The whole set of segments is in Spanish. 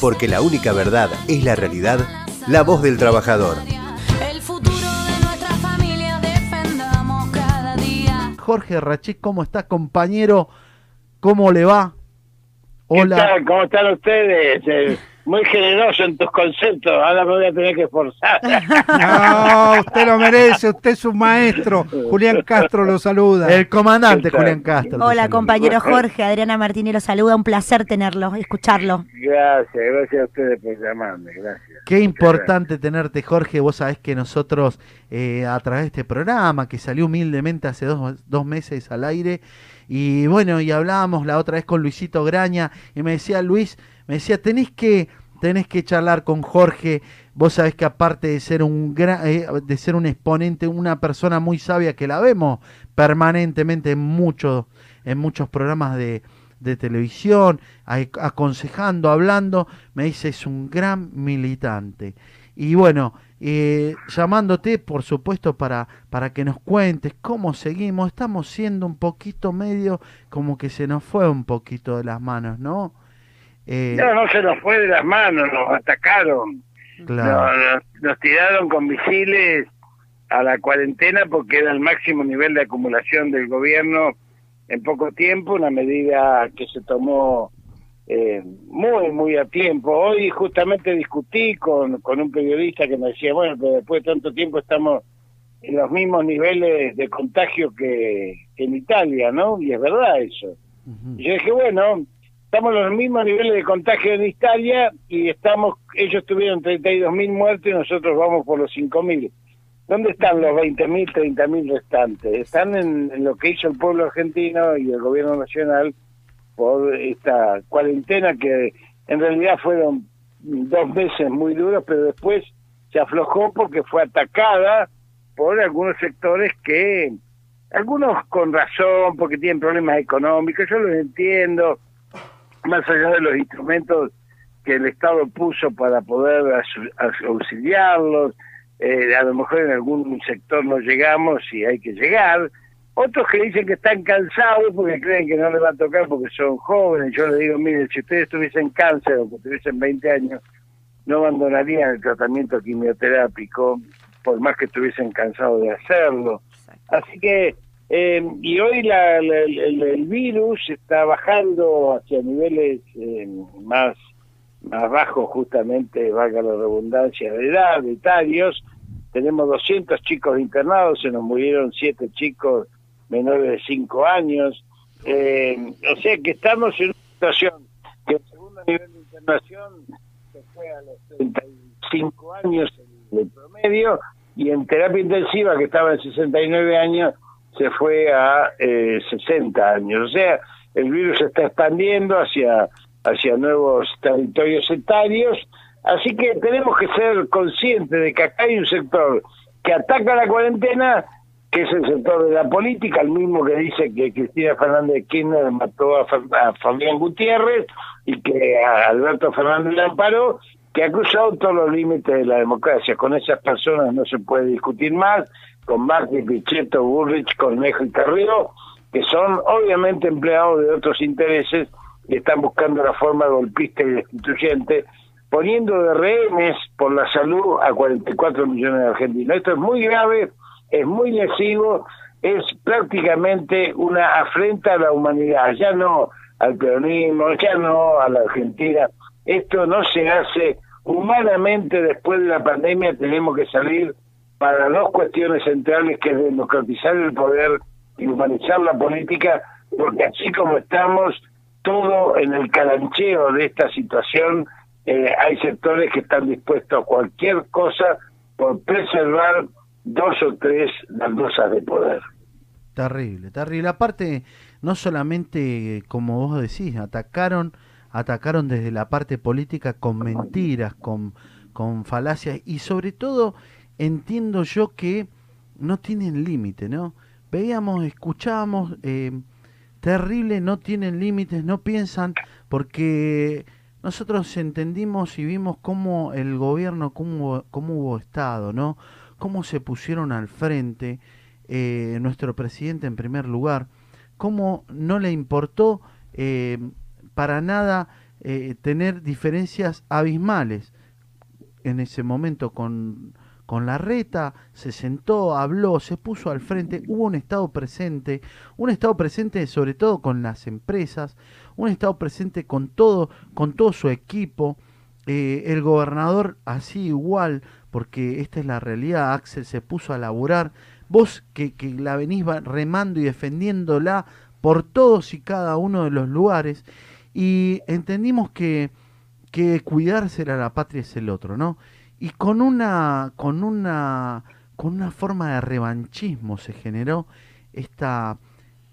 porque la única verdad es la realidad, la voz del trabajador. El futuro de nuestra familia defendamos cada día. Jorge Rachik, ¿cómo está, compañero? ¿Cómo le va? ¿Qué Hola. tal? ¿Cómo están ustedes? Muy generoso en tus conceptos. Ahora me voy a tener que esforzar. No, usted lo merece, usted es un maestro. Julián Castro lo saluda. El comandante. Julián Castro. Hola, compañero Jorge. Adriana Martínez lo saluda. Un placer tenerlo, escucharlo. Gracias, gracias a ustedes por llamarme. Gracias. Qué importante tenerte, Jorge. Vos sabés que nosotros, eh, a través de este programa, que salió humildemente hace dos, dos meses al aire, y bueno, y hablábamos la otra vez con Luisito Graña, y me decía Luis, me decía, tenés que, tenés que charlar con Jorge. Vos sabés que aparte de ser un gra- eh, de ser un exponente, una persona muy sabia que la vemos permanentemente en muchos, en muchos programas de, de televisión, aconsejando, hablando, me dice es un gran militante. Y bueno, eh, llamándote, por supuesto, para, para que nos cuentes cómo seguimos, estamos siendo un poquito medio como que se nos fue un poquito de las manos, ¿no? Eh, No, no se nos fue de las manos, nos atacaron. claro. Nos, nos- nos tiraron con misiles a la cuarentena porque era el máximo nivel de acumulación del gobierno en poco tiempo, una medida que se tomó eh, muy, muy a tiempo. Hoy justamente discutí con, con un periodista que me decía, bueno, pero después de tanto tiempo estamos en los mismos niveles de contagio que, que en Italia, ¿no? Y es verdad eso. Y yo dije, bueno, estamos en los mismos niveles de contagio en Italia y estamos, ellos tuvieron 32 mil muertos y nosotros vamos por los 5 mil. ¿Dónde están los 20 mil, 30 mil restantes? Están en lo que hizo el pueblo argentino y el gobierno nacional por esta cuarentena que en realidad fueron dos meses muy duros, pero después se aflojó porque fue atacada por algunos sectores que, algunos con razón, porque tienen problemas económicos, yo los entiendo, más allá de los instrumentos que el Estado puso para poder auxiliarlos, eh, a lo mejor en algún sector no llegamos y hay que llegar, otros que dicen que están cansados porque creen que no les va a tocar porque son jóvenes, yo les digo, miren, si ustedes tuviesen cáncer o que tuviesen 20 años, no abandonarían el tratamiento quimioterápico, por más que estuviesen cansados de hacerlo. Así que, eh, y hoy la- el, virus está bajando hacia niveles eh, más, más bajos, justamente, valga la redundancia, de edad, de etarios. Tenemos 200 chicos internados, se nos murieron 7 chicos menores de 5 años. Eh, o sea que estamos en una situación que el segundo nivel de internación se fue a los 35 años el promedio y en terapia intensiva que estaba en 69 años se fue a eh, 60 años. O sea, el virus está expandiendo hacia, hacia nuevos territorios etarios, así que tenemos que ser conscientes de que acá hay un sector que ataca la cuarentena, que es el sector de la política, el mismo que dice que Cristina Fernández de Kirchner mató a, Fa- a Fabián Gutiérrez y que a Alberto Fernández le amparó, que ha cruzado todos los límites de la democracia. Con esas personas no se puede discutir más, con Macri, Pichetto, Bullrich, Cornejo y Carrero, que son obviamente empleados de otros intereses y están buscando la forma golpista y destituyente, poniendo de rehenes por la salud a 44 millones de argentinos. Esto es muy grave, es muy lesivo, es prácticamente una afrenta a la humanidad, ya no al peronismo, ya no a la Argentina. Esto no se hace humanamente después de la pandemia, tenemos que salir para dos cuestiones centrales, que es democratizar el poder y humanizar la política, porque así como estamos, todo en el calancheo de esta situación, eh, hay sectores que están dispuestos a cualquier cosa por preservar dos o tres baldosas de poder. Terrible, terrible. Aparte, no solamente, como vos decís, atacaron, atacaron desde la parte política con mentiras, con, con falacias y sobre todo entiendo yo que no tienen límite, ¿no? Veíamos, escuchábamos, eh, terrible, no tienen límites, no piensan, porque nosotros entendimos y vimos cómo el gobierno, cómo, cómo hubo Estado, ¿no? Cómo se pusieron al frente eh, nuestro presidente en primer lugar, cómo no le importó eh, para nada eh, tener diferencias abismales. En ese momento con, con la reta, se sentó, habló, se puso al frente, hubo un estado presente, un estado presente sobre todo con las empresas, un estado presente con todo, con todo su equipo, eh, el gobernador así igual, porque esta es la realidad, Axel se puso a laburar, vos que, que la venís remando y defendiéndola por todos y cada uno de los lugares, y entendimos que, que cuidársela a la patria es el otro, ¿no? Y con una, con una, con una forma de revanchismo se generó esta,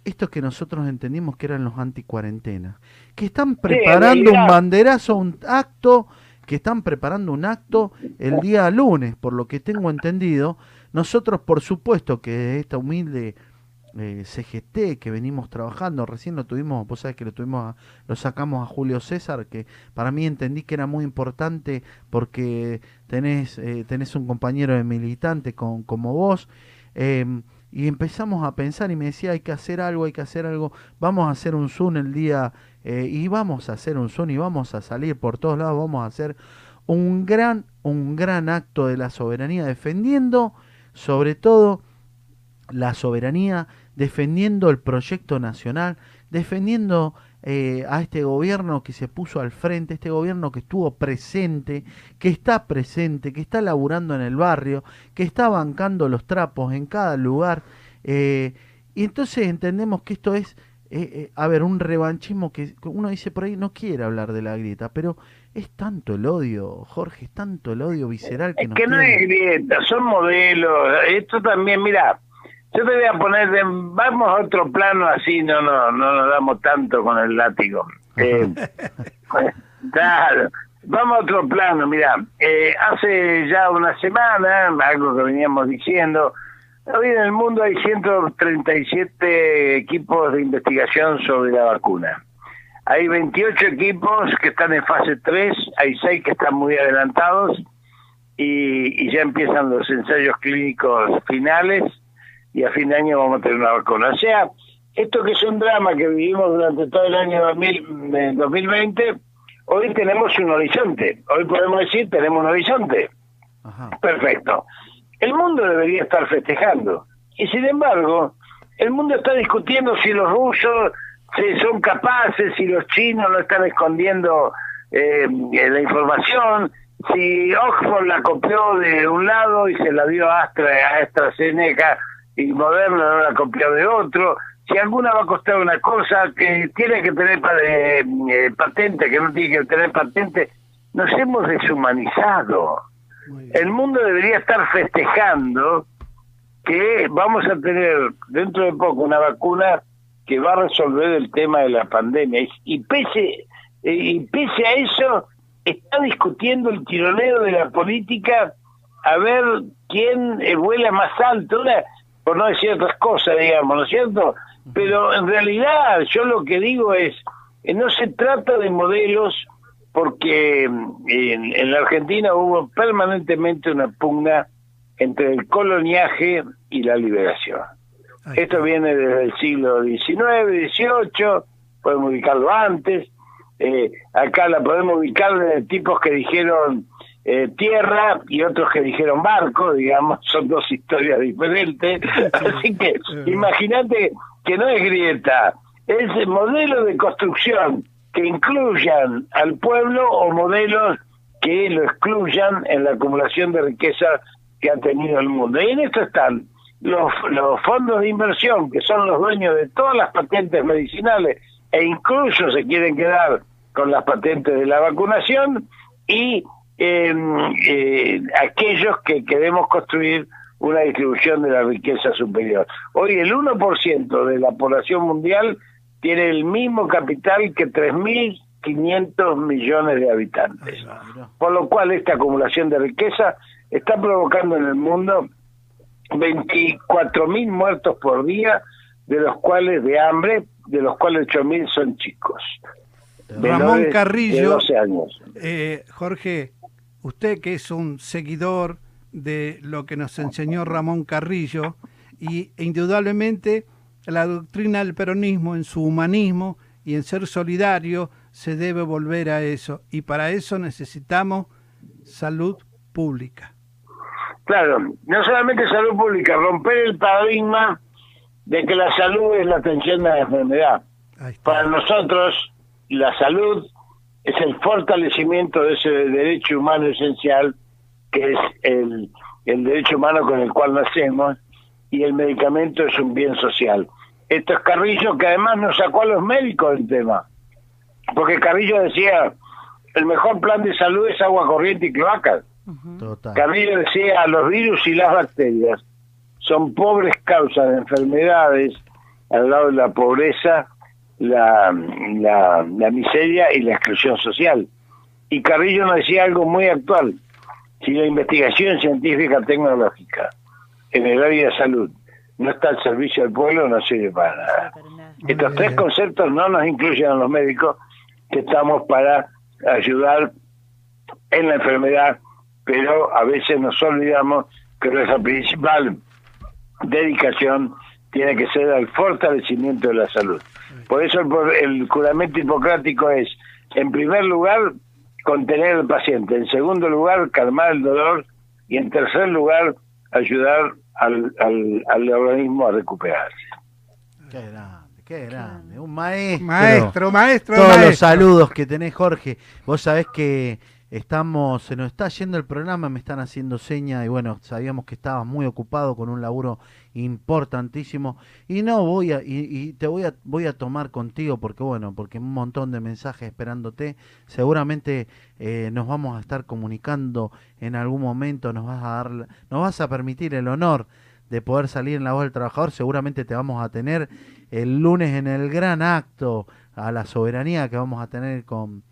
esto que nosotros entendimos que eran los anticuarentenas, que están preparando un banderazo, un acto, que están preparando un acto el día lunes, por lo que tengo entendido. Nosotros, por supuesto, que esta humilde eh, CGT que venimos trabajando, recién lo tuvimos, vos sabés que lo tuvimos, a- lo sacamos a Julio César, que para mí entendí que era muy importante porque tenés, eh, tenés un compañero de militante con, como vos, em, y empezamos a pensar y me decía hay que hacer algo, hay que hacer algo, vamos a hacer un Zoom el día, eh, y vamos a hacer un Zoom y vamos a salir por todos lados, vamos a hacer un gran, un gran acto de la soberanía, defendiendo sobre todo la soberanía, defendiendo el proyecto nacional, defendiendo eh, a este gobierno que se puso al frente, este gobierno que estuvo presente, que está presente, que está laburando en el barrio, que está bancando los trapos en cada lugar. eh, y entonces entendemos que esto es, eh, eh, a ver, un revanchismo que uno dice por ahí, no quiere hablar de la grieta, pero es tanto el odio, Jorge, es tanto el odio visceral que Es nos que no es grieta, son modelos. Esto también, mira, yo te voy a poner, de- vamos a otro plano así, no, no, no nos damos tanto con el látigo. Eh, claro, vamos a otro plano, mira, eh, hace ya una semana, algo que veníamos diciendo, hoy en el mundo hay 137 equipos de investigación sobre la vacuna. Hay 28 equipos que están en fase 3, hay 6 que están muy adelantados y, y ya empiezan los ensayos clínicos finales y a fin de año vamos a tener una vacuna. O sea, esto que es un drama que vivimos durante todo el año 2000, eh, 2020, hoy tenemos un horizonte. Hoy podemos decir tenemos un horizonte. Ajá. Perfecto. El mundo debería estar festejando. Y sin embargo, el mundo está discutiendo si los rusos si son capaces, si los chinos no están escondiendo eh, eh, la información, si Oxford la copió de un lado y se la dio a, Astra, a AstraZeneca y Moderna no la copió de otro, si alguna va a costar una cosa que tiene que tener eh, eh, patente, que no tiene que tener patente, nos hemos deshumanizado. El mundo debería estar festejando que vamos a tener dentro de poco una vacuna que va a resolver el tema de la pandemia. Y, pese, eh, y pese a eso, está discutiendo el tironeo de la política a ver quién vuela más alto, una- por no decir otras cosas, digamos, ¿no es cierto? Pero en realidad yo lo que digo es, eh, no se trata de modelos porque mm, en, en la Argentina hubo permanentemente una pugna entre el coloniaje y la liberación. Esto viene desde el siglo XIX, XVIII, podemos ubicarlo antes. Eh, acá la podemos ubicar de tipos que dijeron eh, tierra y otros que dijeron barco, digamos, son dos historias diferentes. Así que imagínate que no es grieta, es el modelo de construcción que incluyan al pueblo o modelos que lo excluyan en la acumulación de riqueza que ha tenido el mundo. Y en esto están los, los fondos de inversión, que son los dueños de todas las patentes medicinales e incluso se quieren quedar con las patentes de la vacunación, y eh, eh, aquellos que queremos construir una distribución de la riqueza superior. Hoy el 1% de la población mundial tiene el mismo capital que 3.500 millones de habitantes. Por lo cual esta acumulación de riqueza está provocando en el mundo 24.000 muertos por día, de los cuales de hambre, de los cuales 8.000 son chicos. Ramón de Carrillo, 12 años. eh, Jorge, usted que es un seguidor de lo que nos enseñó Ramón Carrillo, y indudablemente la doctrina del peronismo en su humanismo y en ser solidario se debe volver a eso y para eso necesitamos salud pública. Claro, no solamente salud pública, romper el paradigma de que la salud es la atención de la enfermedad. Para nosotros, la salud es el fortalecimiento de ese derecho humano esencial, que es el, el derecho humano con el cual nacemos, y el medicamento es un bien social. Esto es Carrillo, que además nos sacó a los médicos del tema. Porque Carrillo decía, el mejor plan de salud es agua corriente y cloacas. Total. Carrillo decía, los virus y las bacterias son pobres causas de enfermedades al lado de la pobreza, la, la, la miseria y la exclusión social. Y Carrillo nos decía algo muy actual. Si la investigación científica tecnológica en el área de salud no está al servicio del pueblo, no sirve para nada. Estos tres conceptos no nos incluyen a los médicos, que estamos para ayudar en la enfermedad, pero a veces nos olvidamos que nuestra principal dedicación tiene que ser al fortalecimiento de la salud. Por eso el, por- el juramento hipocrático es, en primer lugar, contener al paciente, en segundo lugar, calmar el dolor y en tercer lugar, ayudar al, al, al organismo a recuperarse. Qué grande, qué grande. Un maestro. Maestro, maestro, Todos los saludos que tenés, Jorge. Vos sabés que estamos, se nos está yendo el programa, me están haciendo seña y bueno, sabíamos que estabas muy ocupado con un laburo importantísimo y no voy a y, te voy a voy a tomar contigo porque bueno, porque un montón de mensajes esperándote. Seguramente eh, nos vamos a estar comunicando en algún momento, nos vas a dar nos vas a permitir el honor de poder salir en la voz del trabajador, seguramente te vamos a tener el lunes en el gran acto a la soberanía que vamos a tener con,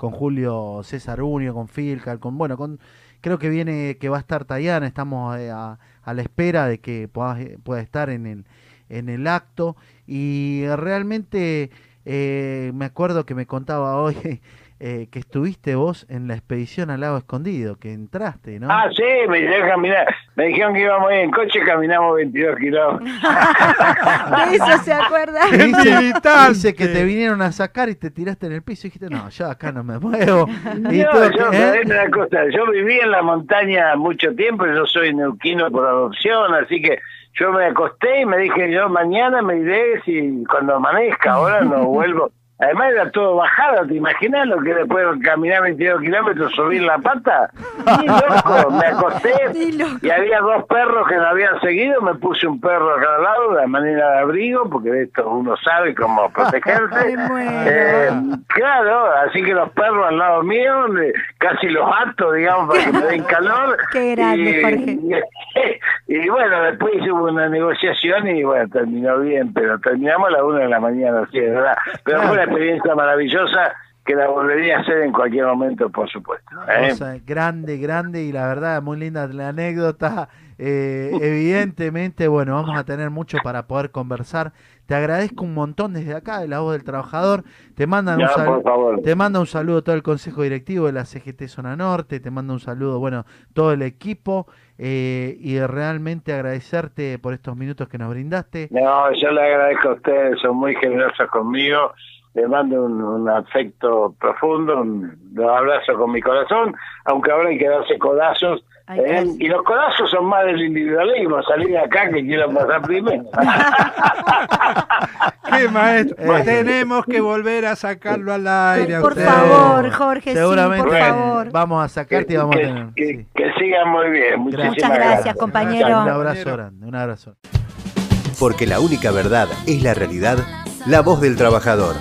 con Julio César Unio, con Filcal, con bueno, con creo que viene que va a estar Tayana, estamos eh, a, la espera de que pueda, pueda estar en el en el acto. Y realmente eh, me acuerdo que me contaba hoy eh, que estuviste vos en la expedición al lago escondido, que entraste, ¿no? Ah, sí, me dijeron caminar. Me dijeron que íbamos en coche, caminamos 22 kilómetros. De eso se acuerda. Dice, dice que te vinieron a sacar y te tiraste en el piso y dijiste, no, yo acá no me muevo. Y No, todo yo, ¿eh? una cosa, yo viví en la montaña mucho tiempo, yo soy neuquino por adopción, así que yo me acosté y me dije, yo mañana me iré si cuando amanezca, ahora no vuelvo. Además era todo bajada, ¿te imaginas lo que después de caminar 22 kilómetros, subir la pata? Ni loco, me acosté loco. y había dos perros que me habían seguido, me puse un perro a cada lado de manera de abrigo, porque de esto uno sabe cómo protegerse. Eh, claro, así que los perros al lado mío, casi los ato, digamos, para que me den calor. Qué grande, y, Jorge. Y, bueno, después hubo una negociación y bueno, terminó bien, pero terminamos a las una de la mañana, sí, es verdad. Pero fue una experiencia maravillosa que la volvería a hacer en cualquier momento, por supuesto. ¿eh? Grande, grande y la verdad muy linda la anécdota. Eh, evidentemente, bueno, vamos a tener mucho para poder conversar. Te agradezco un montón desde acá, de la voz del trabajador. Te mandan un saludo. Te manda un saludo todo el Consejo Directivo de la CGT Zona Norte, te manda un saludo, bueno, todo el equipo eh, y realmente agradecerte por estos minutos que nos brindaste. No, yo le agradezco a ustedes, son muy generosos conmigo. Les mando un, un afecto profundo, un, abrazo con mi corazón, aunque ahora hay que darse codazos. ¿Eh? gracias. Y los codazos son más del individualismo, salir de acá que quiero pasar primero. Qué maestro. Eh. Tenemos que volver a sacarlo al aire. Por usted. favor, Jorge, sí, Seguramente por favor. vamos a sacarte y vamos a que, tener. que- sí. que sigan muy bien. Muchísimas Muchas gracias, compañero. Un abrazo grande, un abrazo. Porque la única verdad es la realidad, la voz del trabajador.